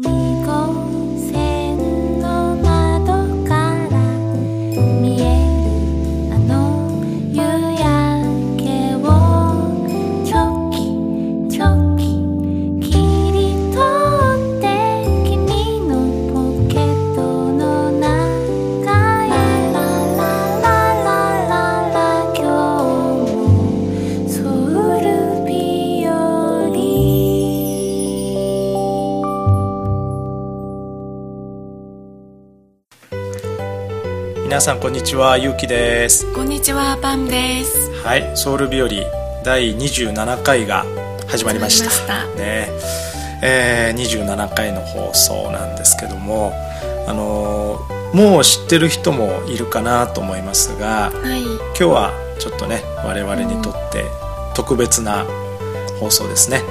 你工皆さんこんにちは。ゆうきです。こんにちは、パンです。はい。ソウル日和第27回が始まりました。始まりました。ね。えー27回の放送なんですけどもあのーもう知ってる人もいるかなと思いますがはい。今日はちょっとね我々にとって特別な放送ですね、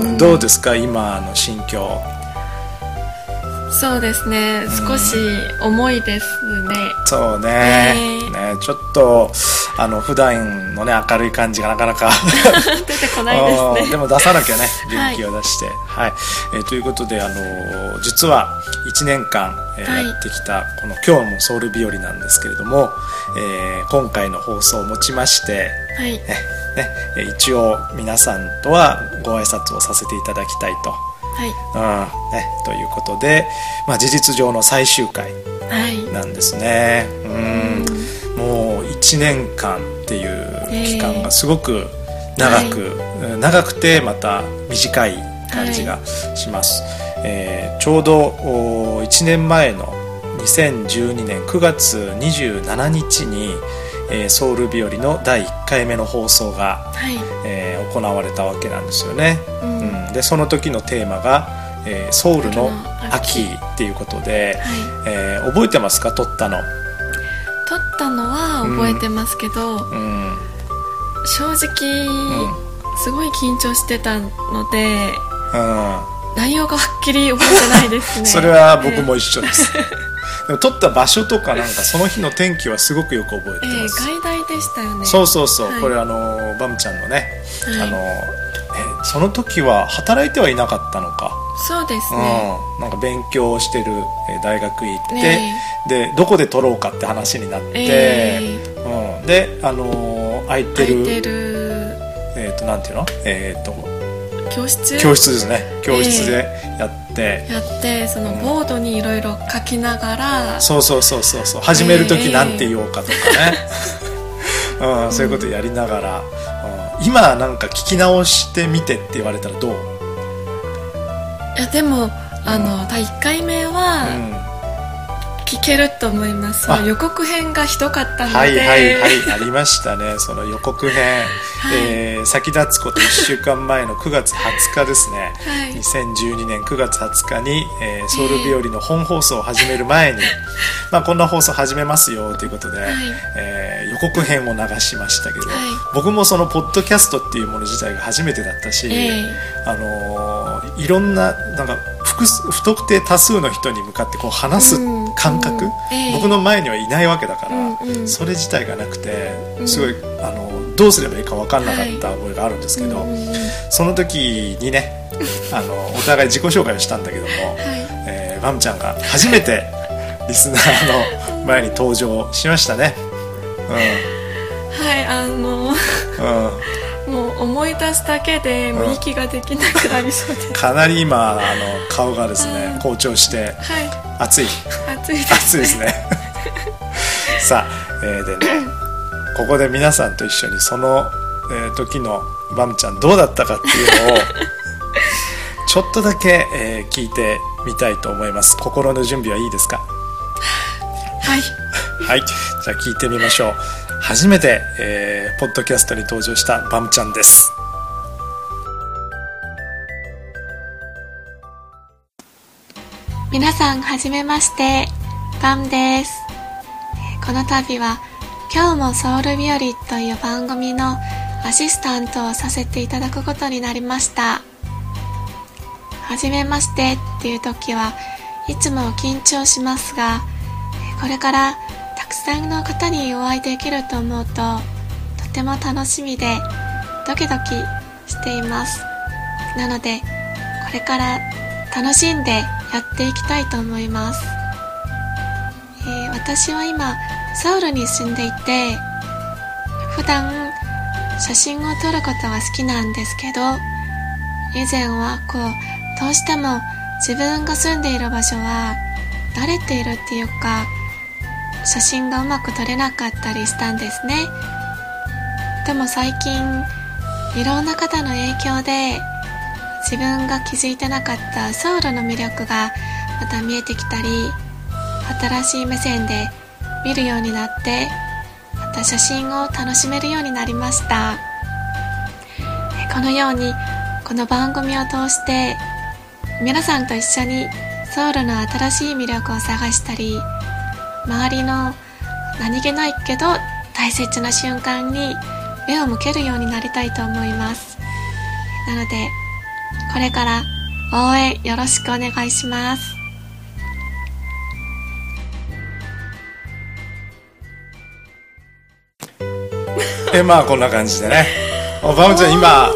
うん、どうですか？今の心境そうですね、少し重いですね。そうね,、ねねちょっとあの普段のね明るい感じがなかなか 出てこないですね。うんでも出さなきゃね元気を出してはい、えーということであのー実は1年間、えーはいやってきたこの「今日もソウル日和」なんですけれども、えー今回の放送をもちましてはい。ね一応皆さんとはご挨拶をさせていただきたいと。はい。うん。ね、ということで、まあ、事実上の最終回はい。なんですね。うん。もう1年間っていう期間がすごく長く、うん長くてまた短い感じがします、えーちょうどお1年前の2012年9月27日に、えーソウル日和の第1回目の放送が、はい。えー行われたわけなんですよね、うんうん。でその時のテーマが、えーソウルの秋。秋っていうことで、はい。えー覚えてますか？撮ったの。撮ったのは覚えてますけど、うん。正直、すごい緊張してたので、う内容がはっきり覚えてないですん、ね。それは僕も一緒です、でも撮った場所とかなんかその日の天気はすごくよく覚ええー、てます、外大でしたよね。そうそうそう、はい。これあのバムちゃんのね、はい。あのえその時は働いてはいなかったのか、そうですね。うん、なんか勉強してるえー大学行って、ねでどこで撮ろうかって話になって、えうん、であのー空いてる空いてる。えっ、となんていうの？えっ、と教室？教室ですね。教室でやって、やってそのボードにいろいろ書きながら、そうそうそうそうそう。始める時なんて言おうかとかね、うん、そういうことやりながら、うん、今なんか聞き直してみてって言われたらどう、いやでもあの第1回目うはん、聞けると思います、あ。その予告編がひどかったので。はいはいはい。ありましたね。その予告編、えー先立つこと1週間前の9月20日ですね、はい。2012年9月20日に、えーソウル日和の本放送を始める前に、まあ、こんな放送始めますよということで、えー予告編を流しましたけど、はい。僕もそのポッドキャストっていうもの自体が初めてだったし、ええ。あのーいろんななんか不特定多数の人に向かってこう話すうん感覚、うんええ。僕の前にはいないわけだから、うんうん。それ自体がなくてうん。すごい、あのどうすればいいか分かんなかった覚えがあるんですけど、うんうんうんその時にねあのお互い自己紹介をしたんだけども、えーバムちゃんが初めてリスナーの前に登場しましたね。はいあのうん。うんもう思い出すだけでもう息ができなくなりそうです、かなり今あの顔がですねうん。好調してはい。熱い。暑いです熱いですね。さあ、えーでねここで皆さんと一緒にその、えー時のバムちゃんどうだったかっていうのを ちょっとだけ、えー聞いてみたいと思います。心の準備はいいですか？はい。はい。じゃあ聞いてみましょう。初めて、えーポッドキャストに登場したバムちゃんです。皆さんはじめまして。パンです。えーこの度は「今日もソウル日和」という番組のアシスタントをさせていただくことになりました。はじめましてっていう時はいつも緊張しますがこれからたくさんの方にお会いできると思うととても楽しみでドキドキしています。なのでこれから楽しんでやっていきたいと思います、えー私は今ソウルに住んでいて普段写真を撮ることは好きなんですけど以前はこうどうしても自分が住んでいる場所は慣れているっていうか写真がうまく撮れなかったりしたんですね。でも最近いろんな方の影響で自分が気づいてなかったソウルの魅力がまた見えてきたり新しい目線で見るようになってまた写真を楽しめるようになりました。このようにこの番組を通して皆さんと一緒にソウルの新しい魅力を探したり周りの何気ないけど大切な瞬間に目を向けるようになりたいと思います。なのでこれから応援よろしくお願いします。えまあこんな感じでね。おバムちゃん今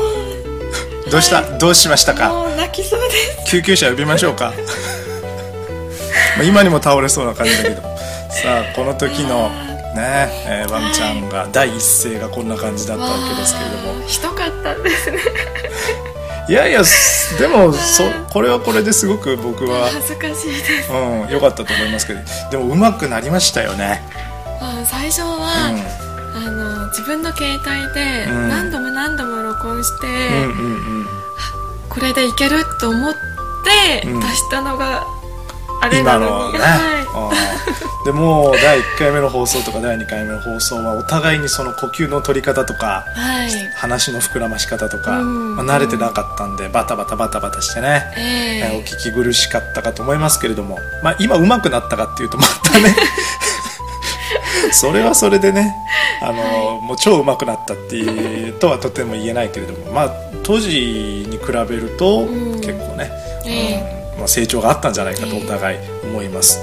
どうした、どうしましたか？もう泣きそうです。救急車呼びましょうか？まあ今にも倒れそうな感じだけど。さあこの時のねえー、ワンちゃんが第一声がこんな感じだったわけですけれども。ひどかったですね。いやいやすでもそこれはこれですごく僕は恥ずかしいです。うん良かったと思いますけど。でも上手くなりましたよね。あ最初うは、ん。あの自分の携帯でうん。何度も何度も録音して、これでいけると思ってうん。出したのがあれな今のね、はうんでもう第1回目の放送とか第2回目の放送はお互いにその呼吸の取り方とかい、はい、話の膨らまし方とか、うん。まあ、慣れてなかったんでバタバタバタバタしてね、え。えーお聞き苦しかったかと思いますけれども、まあ、今上手くなったかっていうとまたねそれはそれでねあの、もう超上手くなったっていうとはとても言えないけれども、まあ、当時に比べるとうん。結構ね、えうんまあ、成長があったんじゃないかとお互い思います。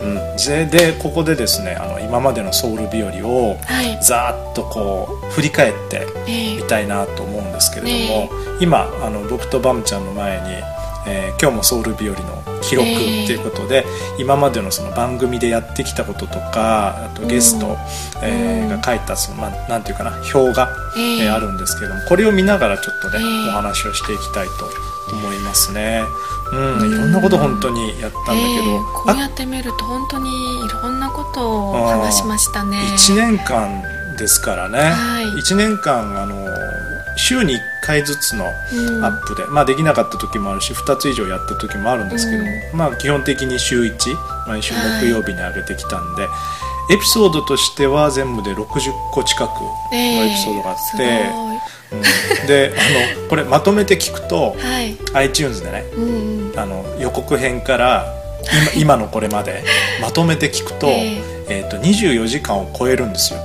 うん、ででここでですねあの今までのソウル日和をはい。ざーっとこう振り返ってえみたいなと思うんですけれども、ね今あの僕とバムちゃんの前に、えー今日もソウル日和」の記録っていうことで、今までのその番組でやってきたこととかあとゲスト、うん。えーうんが書いたその、まあ、なんていうかな表が、えええーあるんですけれどもこれを見ながらちょっとね、ええお話をしていきたいと思いますね。うん、いろんなこと本当にやったんだけど、ええこあうやって見ると本当にいろんなことを話しましたね。1年間ですからね、はい。1年間あの週に1回ずつのうん。アップで、まあ、できなかった時もあるし2つ以上やった時もあるんですけども、まあ、基本的に週1毎週木曜日に上げてきたんで、エピソードとしては全部で60個近くのエピソードがあって、えうん。であのこれまとめて聞くとはい。iTunes でねうんうん。あの予告編から今 今のこれまでまとめて聞くと,、ええ。ー、と24時間を超えるんですよ。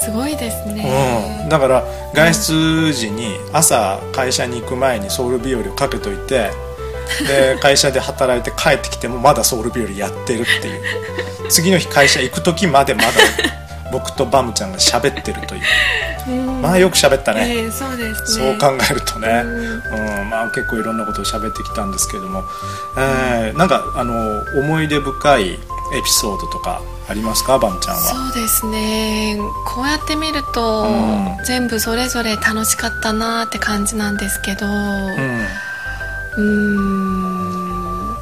すごいですね。うん、だから外出時に朝会社に行く前にソウル日和をかけといてで 会社で働いて帰ってきてもまだソウル日和やってるっていう。次の日会社行く時までまだ僕とバムちゃんが喋ってるという。うん。まあよく喋ったね、ええそうですそうね考えるとね、うん。うん。まあ、結構いろんなことを喋ってきたんですけれども、えーなんかあの思い出深いエピソードとかありますか？バムちゃんは。そうですね。こうやって見ると、うん。全部それぞれ楽しかったなって感じなんですけどううんーん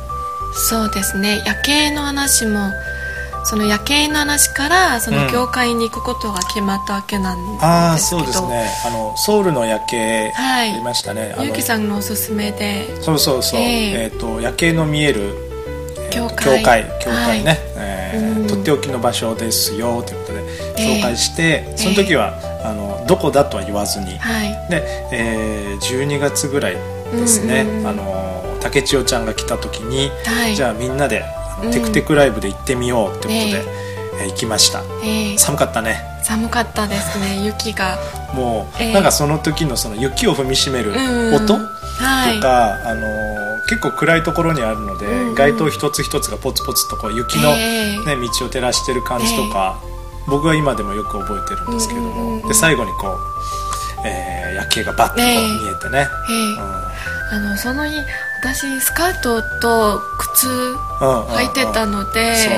そうですね。夜景の話もその夜景の話からその業界に行くことが決まったわけなんですけど、ああそうですね。あのソウルの夜景はい。ありましたね、あのゆうきさんのおすすめで。そうそうそう、ええ。えーと夜景の見える、えー教教会会教会ね、はいえーうんとっておきの場所ですよということでええ紹介して、その時は、あのどこだとは言わずに、はい。で、えー12月ぐらいですね、うんうんうん。あの竹千代ちゃんが来た時に、はい。じゃあみんなでテクテクライブで行ってみようってことで、ええー行きました。ええ寒かったね。寒かったですね 雪が。もう、ええなんかその時のその雪を踏みしめるうん音、はいとか、あのー結構暗いところにあるので、うんうん。街灯一つ一つがポツポツとこう雪の、ええ。ね道を照らしてる感じとか、僕は今でもよく覚えてるんですけども、うんうんうんうん。で最後にこう、えー夜景がバッと見えてね、ええ。うん。あのその日私スカートと靴うん履いてたので、そ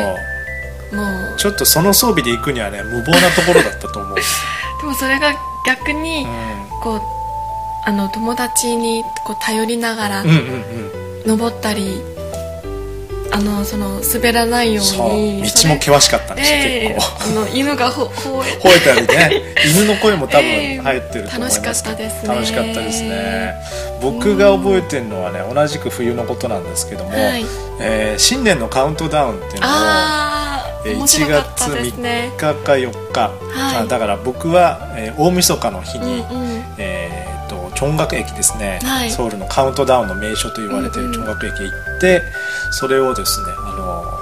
う。もう。ちょっとその装備で行くにはね無謀なところだったと思う、でもそれが逆に、こうあの友達にこう頼りながらうん、うんうんうん登ったり、あのその滑らないようそう。に道も険しかったんですよ、ええ。結構。あの 犬がほ吠え吠えたりね。犬の声も多分 ええ。入ってると思います。楽しかったですね。楽しかったですね。僕が覚えてるのはね同じく冬のことなんですけども、はい。えー新年のカウントダウンっていうのをああえー面1白かった月ですね。3日か4日、あだから僕は、えー大晦日の日に、うんうん。えー、とチョンガク駅ですね、はい。ソウルのカウントダウンの名所と言われているチョンガク駅へ行って、それをですねあの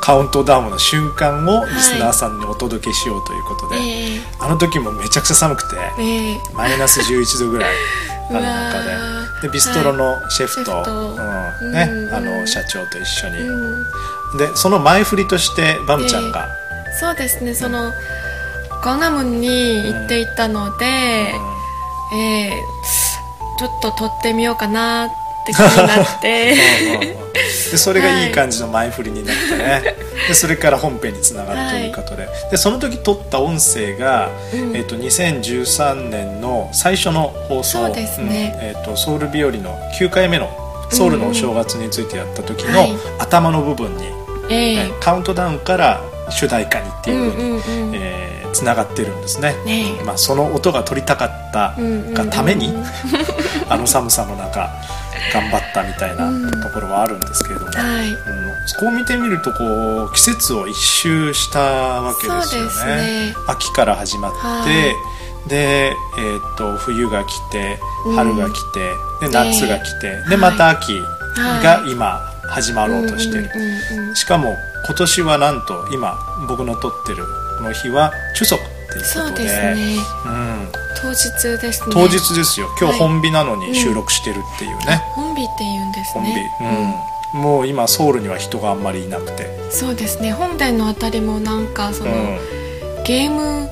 カウントダウンの瞬間をリスナーさんにお届けしようということで、えあの時もめちゃくちゃ寒くて、ええ。えマイナス11度ぐらい ある中で。でビストロのシェフと,、うんねうんあの社長と一緒に、うん。でその前振りとしてバムちゃんが、そうですねそのグアナムに行っていたので、えーちょっと撮ってみようかなって気になって。でそれがいい感じの前振りになってね、でそれから本編につながるということで,、でその時撮った音声が、うん。えっと2013年の最初の放送。ね。うん。えっとソウル日和の9回目のソウルのお正月についてやった時のはい頭の部分に、えねカウントダウンから主題歌にってえいうふうに、うんうんうん。えーつながってるんですね。ね。えまあ、その音が取りたかったがために、うんうん。うんあの寒さの中頑張ったみたいなうん。ところはあるんですけれども、はい。うん。こう見てみるとこう季節を一周したわけですよね。ね。秋から始まって、はい。で、えー、と冬が来てうん。春が来て、で夏が来て、はい。でまた秋が今始まろうとしてる、うんうんうんうん。しかも今年はなんと今僕の撮ってるこの日は中足っていうそうことでね。うん、当日ですね。当日ですよ。今日はい本日なのに収録してるってい。うね、本日って言うんです本日、ねうん、もう今ソウルには人があんまりいなくて、そうですね。本殿のあたりもなんかその、うん、ゲームっ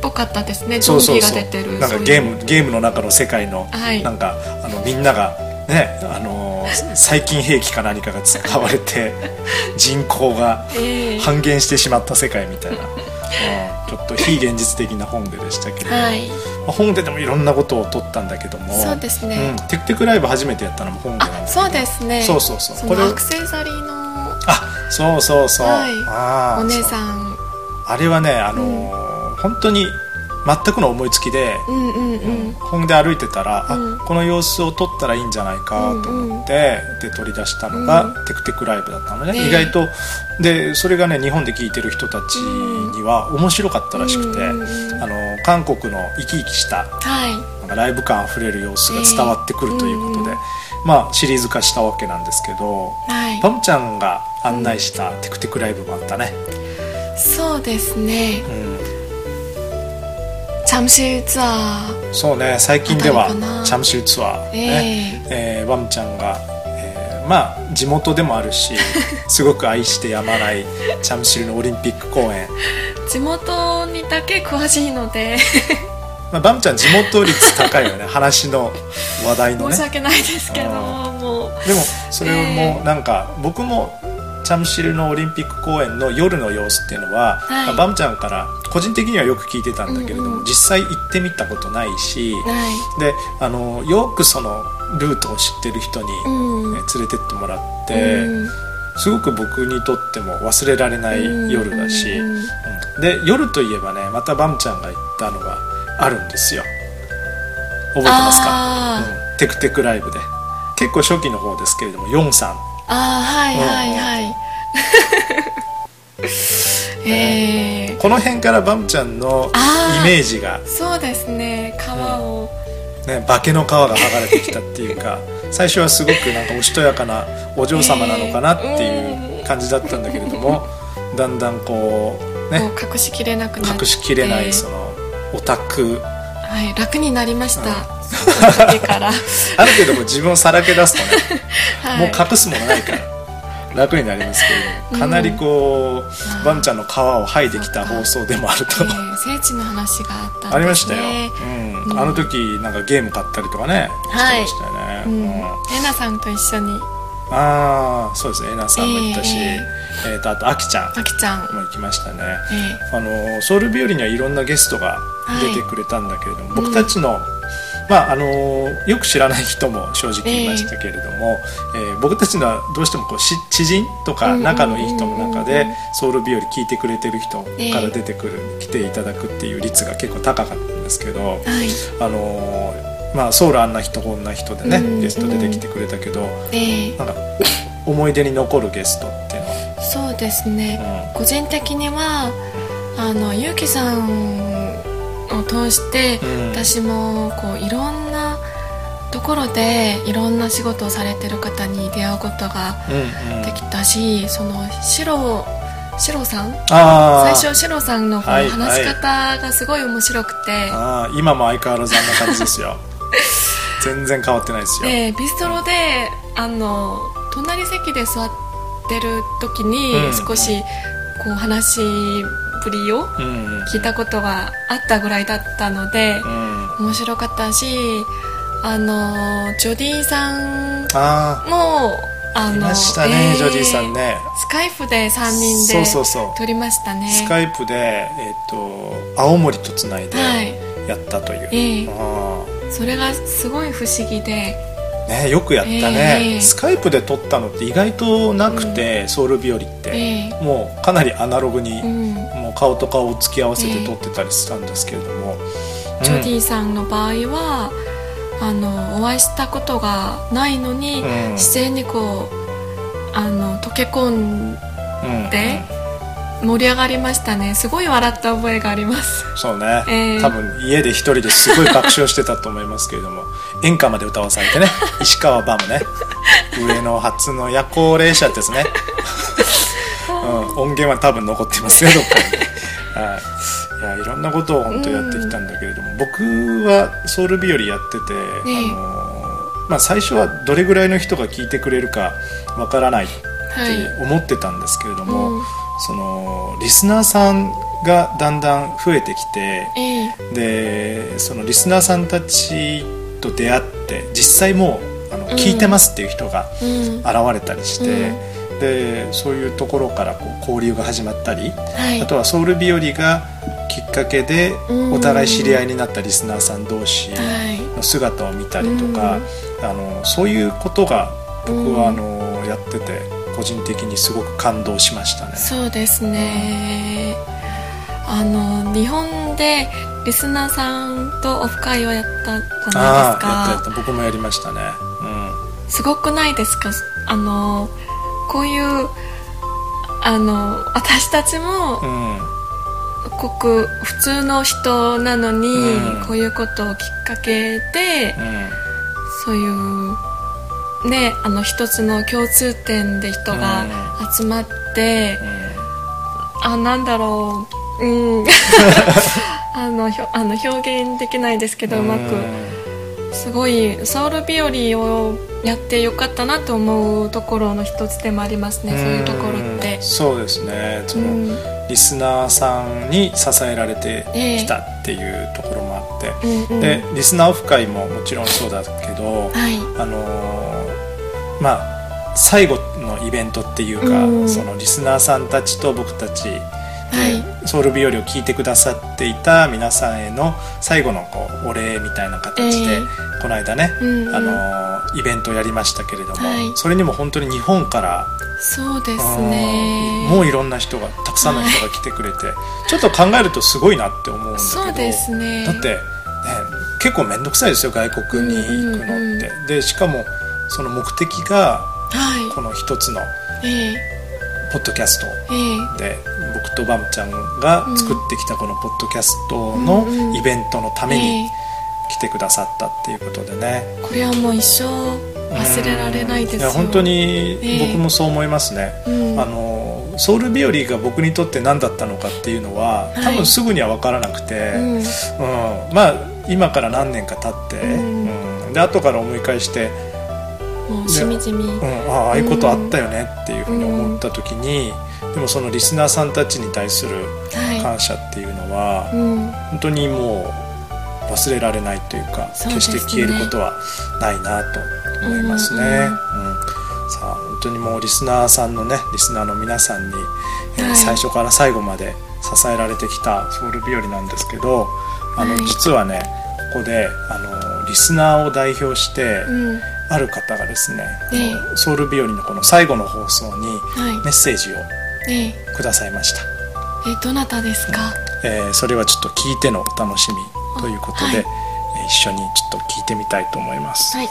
ぽかったですね。ゾンビが出てるなんかゲームゲームの中の世界の、はい。なんかあのみんながねあのー細菌兵器か何かが使われて人口がええ。半減してしまった世界みたいな、うん、ちょっと非現実的な本ででしたけれども、はい。まあ本ででもいろんなことを撮ったんだけども。そうですね。うん、テクテクライブ初めてやったのも本でなんだそうですね。そうそうそう。そこれアクセサリーのあそうそうそう、はい。あーお姉そさん。うあれはねあのー本当に全くの思いつきで、うんうんうん。本で歩いてたら、うん。あこの様子を撮ったらいいんじゃないかと思って、で取り出したのが、うテクテクライブだったのね。ね意外とでそれがね日本で聞いてる人たちには面白かったらしくて、うんうんうん。あの韓国の生き生きしたはい。なんかライブ感あふれる様子が伝わってくるということで、えーまあシリーズ化したわけなんですけどはい。パムちゃんが案内したテクテクライブもあったね、そうですね。うんチャムシーツアーそうね最近ではチャムシルツアー、ね。ええ。ーバムちゃんが、えーまあ地元でもあるし すごく愛してやまないチャムシルのオリンピック公演、地元にだけ詳しいので。まあ、バムちゃん地元率高いよね。話の話題のね。申し訳ないですけどあもう。でもそれもなんか僕もチャムシルのオリンピック公演の夜の様子っていうのは、はい。まあバムちゃんから個人的にはよく聞いてたんだけれども、うん。うん実際行ってみたことないし、はい。であのよくそのルートを知ってる人に、うん。ね連れてってもらって、うん。すごく僕にとっても忘れられない夜だし、うん。うん。で夜といえばねまたバムちゃんが言ったのがあるんですよ。覚えてますか、あうん。テクテクライブで。結構初期の方ですけれどもヨンさんああはいはいはい。ええこの辺からバムちゃんのイメージが、そうですね。川を。ね、化けの皮が剥がれてきたっていうか 最初はすごくなんかおしとやかなお嬢様なのかなっていう感じだったんだけれども、だんだんこうね。隠しきれなくなって。隠しきれないそのオタク。はい楽になりました。その時からあるけども自分をさらけ出すとね、はいもう隠すものないから楽になりますけれどもかなりこう、バムちゃんの皮を剥いできた放送でもあるとえー聖地の話があったんですねありましたよ、うんあの時なんかゲーム買ったりとかね、はいしてましたよねね、うんうんえなさんと一緒にああそうですねえなさんも行ったし、ええーとあとあきちゃんあきちゃんも行きましたねえあのソウル日和にはいろんなゲストが出てくれたんだけれども、僕たちの、まああのよく知らない人も正直いましたけれども、えー僕たちのはどうしてもこうし知人とか仲のいい人の中でソウル日和聞いてくれてる人ええから出てくる、来ていただくっていう率が結構高かったんですけど、はい。あのまあ、ソウルあんな人こんな人でね、うんゲスト出てきてくれたけどええ。なんか思い出に残るゲストっていうのは、そうですね、う個人的にはあのゆうきさんを通して、うん。私もこういろんなところでいろんな仕事をされてる方に出会うことができたし、そのシロシロさん？最初シロさんの話し方がすごい面白くて、あー今も相変わらずあんな感じですよ。全然変わってないですよ、でビストロであの隣席で座ってる時にうん。少しこう話ぶりをうんうん。聞いたことがあったぐらいだったのでうん。面白かったしあのジョディさんあもあのましたね、えージョディさんね。スカイプで3人でそうそうそう。撮りましたね。スカイプで、えっと青森とつないではい。やったという、ええ。あそれがすごい不思議で。ーね、よくやったね、ええ。スカイプで撮ったのって意外となくて、ソウル日和って、ええ。もうかなりアナログに、顔と顔を突き合わせて撮ってたりしたんですけれども、ジョディさんの場合はあのお会いしたことがないのに、うん。自然にこうあの溶け込んで盛り上がりましたね。すごい笑った覚えがあります。そうね、ええ。多分家で一人ですごい爆笑してたと思いますけれども。演歌まで歌わされてね。石川バムね。上野初の夜行列車ですね、うん、音源は多分残ってますねど。っかに、やいろんなことを本当やってきたんだけれども、僕はソウル日和やってて、ええ。あのまあ、最初はどれぐらいの人が聞いてくれるかわからないってはい。思ってたんですけれども、うん。そのリスナーさんがだんだん増えてきてええ。でそのリスナーさんたちと出会って実際もうあの、ん。聞いてますっていう人がうん。現れたりして、でそういうところからこう交流が始まったり、はい。あとはソウル日和がきっかけでうん。お互い知り合いになったリスナーさん同士はい。の姿を見たりとか、あのそういうことが僕はあのやってて個人的にすごく感動しましたね。そうですね。あの日本でリスナーさんとオフ会をやったじゃないあですか。あやったやった。僕もやりましたね。うん。すごくないですか？あのこういうあの私たちもうん。ごく普通の人なのに、うん。こういうことをきっかけでうん。そういうねあの一つの共通点で人が集まって、あなんだろう。うん。あのあの表現できないですけどうまくすごいソウル日和をやってよかったなと思うところの一つでもありますね、そういうところって。ん。そうですね。その、うん。リスナーさんに支えられてきたっていうところもあって、うんうん。でリスナーオフ会ももちろんそうだけど、はい。あのーまあ最後のイベントっていうか、うん。そのリスナーさんたちと僕たちで、はいソウル日和を聞いてくださっていた皆さんへの最後のこうお礼みたいな形で、ええ。この間ね、うんうん。あのーイベントをやりましたけれども、はい。それにも本当に日本からそうですうんねもういろんに人がたくさんの人が来てくれて、ちょっと考えるとすごいなって思うんだけどそうですね。だって、ね、結構面倒くさいですよ外国に行くのって、うんうんでしかもその目的がはこの一つのいえポッドキャストええ。で僕とバムちゃんが作ってきたこのポッドキャストのイベントのためえにえ来てくださったっていうことでね。これはもう一生忘れられないですよ。いや本当にええ。僕もそう思いますね、うん。あのソウル日和が僕にとって何だったのかっていうのははい。多分すぐには分からなくて、うん。うん。まあ今から何年か経って、うん。うん。で後から思い返して、もうしみじみ。うん、ああいうことあったよねっていうふうに思った時に、でもそのリスナーさんたちに対するは感謝っていうのは、いうん。本当にもう忘れられないというか、ね。決して消えることはないなと思いますね、うん。さあ本当にもうリスナーさんのねリスナーの皆さんに、えーはい。最初から最後まで支えられてきたソウル日和なんですけどあの、はい。実はねここであのリスナーを代表して、うんある方がですね、ええ。ソウル日和のこの最後の放送にはい。メッセージをえくださいました、えどなたですか？えーそれはちょっと聞いてのお楽しみということで、はい。えー一緒にちょっと聞いてみたいと思います、はい。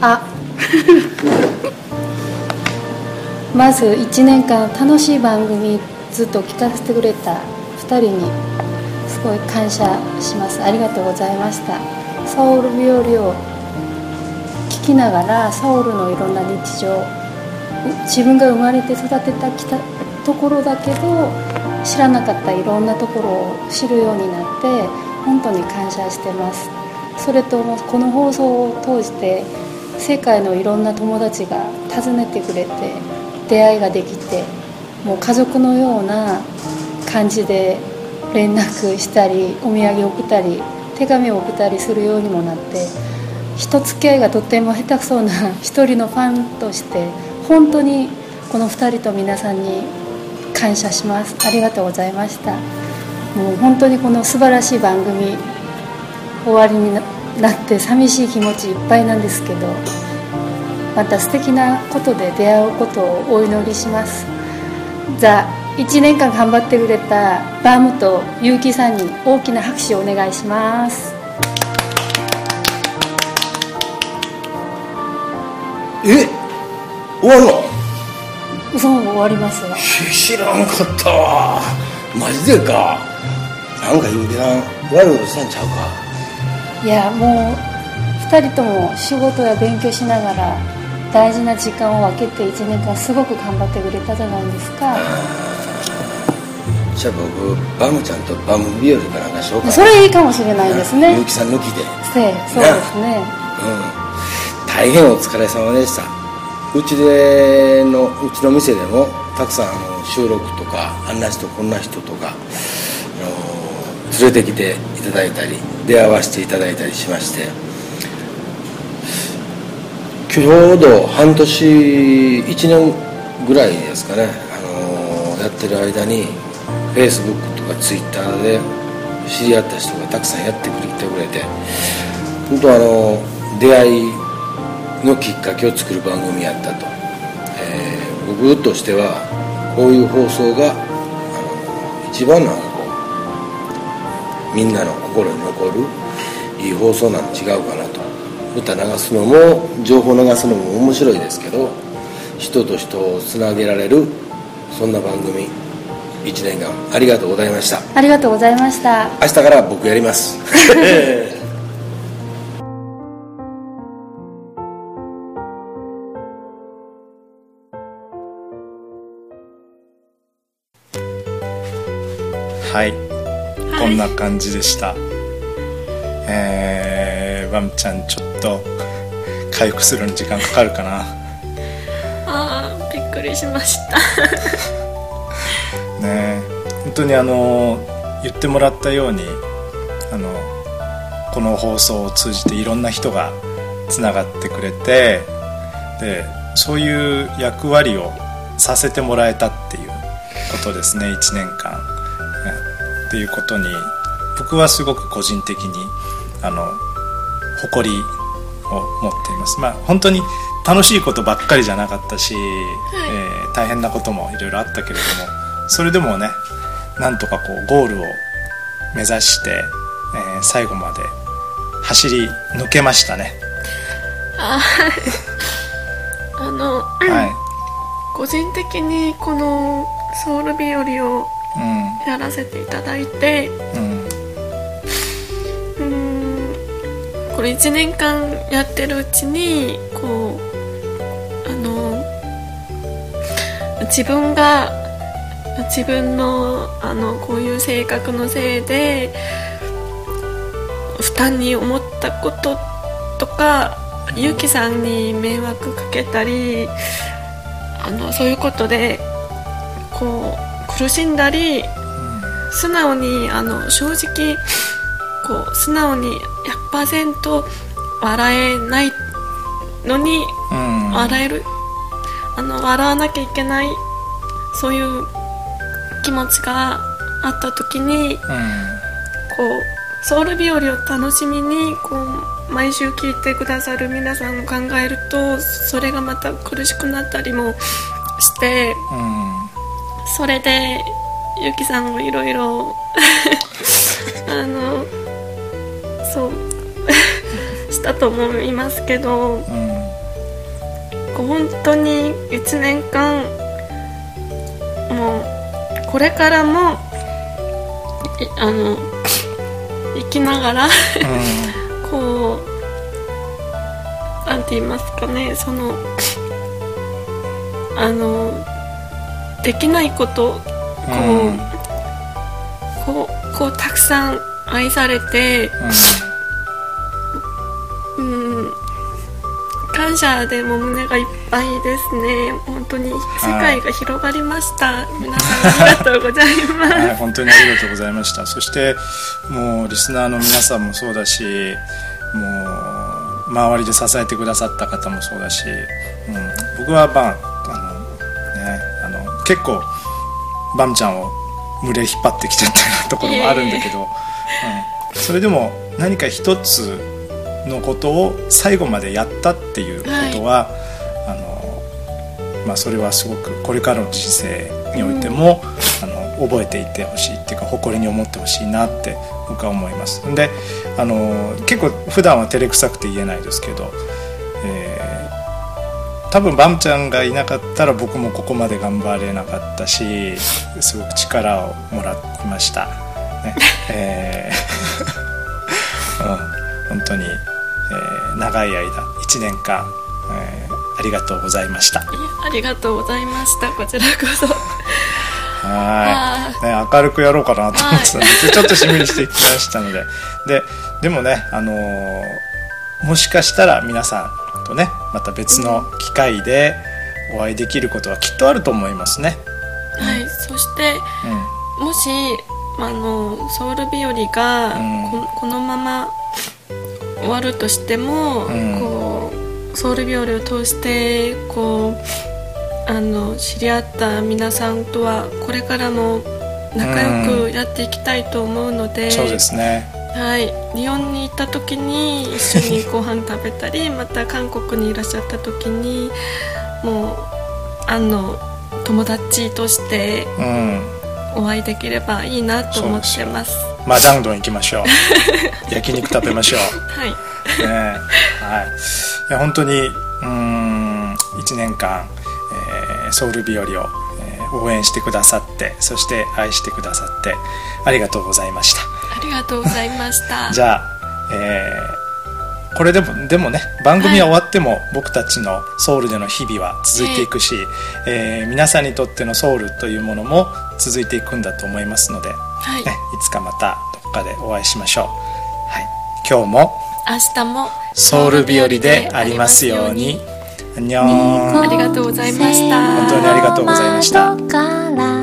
あ。まず1年間楽しい番組ずっと聞かせてくれた2人にすごい感謝します。ありがとうございました。ソウル日和を聞きながらソウルのいろんな日常自分が生まれて育てたきたところだけど知らなかったいろんなところを知るようになって本当に感謝してます。それともこの放送を通して世界のいろんな友達が訪ねてくれて出会いができてもう家族のような感じで連絡したりお土産送ったり手紙を送ったりするようにもなって人付き合いがとっても下手くそな一人のファンとして本当にこの2人と皆さんに感謝します。ありがとうございました。もう本当にこの素晴らしい番組終わりになって寂しい気持ちいっぱいなんですけどまた素敵なことで出会うことをお祈りします。ザ1年間頑張ってくれたバームと結城さんに大きな拍手をお願いします。え終わるの嘘も終わりますわ。知らんかったわ。マジでか。なんか言うてな悪いことしたんちゃうか。いやもう2人とも仕事や勉強しながら大事な時間を分けて1年間すごく頑張ってくれたじゃないですか。じゃあ僕バムちゃんとバム日和かなんかしようかな。それいいかもしれないですね。結城さん抜きで。せそうですね。うん。大変お疲れ様でした。うちでのうちの店でもたくさんあの収録とかあんな人こんな人とかあの連れてきていただいたり出会わせていただいたりしましてちょうど半年1年ぐらいですかね、あのやってる間に Facebook とか Twitter で知り合った人がたくさんやってくれてくれて本当あの出会いのきっかけを作る番組やったと、えー僕としてはこういう放送があの一番なんかこうみんなの心に残るいい放送なんて違うかなと。歌流すのも情報流すのも面白いですけど人と人をつなげられるそんな番組1年間ありがとうございました。ありがとうございました。明日から僕やります。はい、はい。こんな感じでした。えー、ワンちゃんちょっと回復するのに時間かかるかな。あーびっくりしました。ね本当にあの言ってもらったようにあのこの放送を通じていろんな人がつながってくれてでそういう役割をさせてもらえたっていうことですね1年間。えっていうことに僕はすごく個人的にあの誇りを持っています。まあ本当に楽しいことばっかりじゃなかったし、えー大変なこともいろいろあったけれどもそれでもねなんとかこうゴールを目指して、えー最後まで走り抜けましたね、あ あのはい、個人的にこのソウル日和をうやらせていただいてんうん。うー1年間やってるうちにこうあの自分が自分のあのこういう性格のせいで負担に思ったこととかゆきさんに迷惑かけたりあのそういうことでこう苦しんだり素直にあの正直こう素直に100%笑えないのにうん。笑える。あの笑わなきゃいけないそういう気持ちがあった時にこうソウル日和を楽しみにこう毎週聞いてくださる皆さんを考えるとそれがまた苦しくなったりもしてうん。うんそれでゆきさんをいろいろあのそう。したと思いますけどうん。本当に1年間もうこれからもいあの 生きながらこうなんて言いますかねそのあのできないことこう、うん。こうこうたくさん愛されてうん感謝でも胸がいっぱいですね。本当に世界が広がりました、皆さんありがとうございます、はい、本当にありがとうございました。そしてもうリスナーの皆さんもそうだしもう周りで支えてくださった方もそうだし、うん、僕はバンあの、ね、あの結構バンちゃんを群れ引っ張ってきちゃったところもあるんだけど、うん、それでも何か一つのことを最後までやったっていうことは、あのまあ、それはすごくこれからの人生においても、あの覚えていてほしいっていうか誇りに思ってほしいなって僕は思います。であの結構普段は照れくさくて言えないですけど、えー多分バムちゃんがいなかったら僕もここまで頑張れなかったしすごく力をもらいました、ね。えー。うん、本当に、えー長い間1年間、えーありがとうございました。ありがとうございました。こちらこそ。はい、ね、明るくやろうかなと思ってたんですけど、ちょっとしんみりしてきましたので。ででもね、あのーもしかしたら皆さんとねまた別の機会でお会いできることはきっとあると思いますね。はい。そしてうもしあのソウル日和がうん。ここのまま終わるとしても、うん。こうソウル日和を通してこうあの知り合った皆さんとはこれからも仲良くやっていきたいと思うので、ん、そうですね。はい、日本に行った時に一緒にご飯食べたり また韓国にいらっしゃった時にもうあの友達としてうん、お会いできればいいなと思ってますマジャンドン行きましょう。焼肉食べましょう。はいねはい、いや本当にうーん1年間、えーソウル日和を、えー応援してくださってそして愛してくださってありがとうございましたありがとうございました じゃあ、えーこれでもでもね番組は終わっても僕たちのソウルでの日々は続いていくし、えー皆さんにとってのソウルというものも続いていくんだと思いますので、ね、はい。いつかまたどっかでお会いしましょう、はい、今日も明日もソウル日和でありますように。ありがとうございました。本当にありがとうございました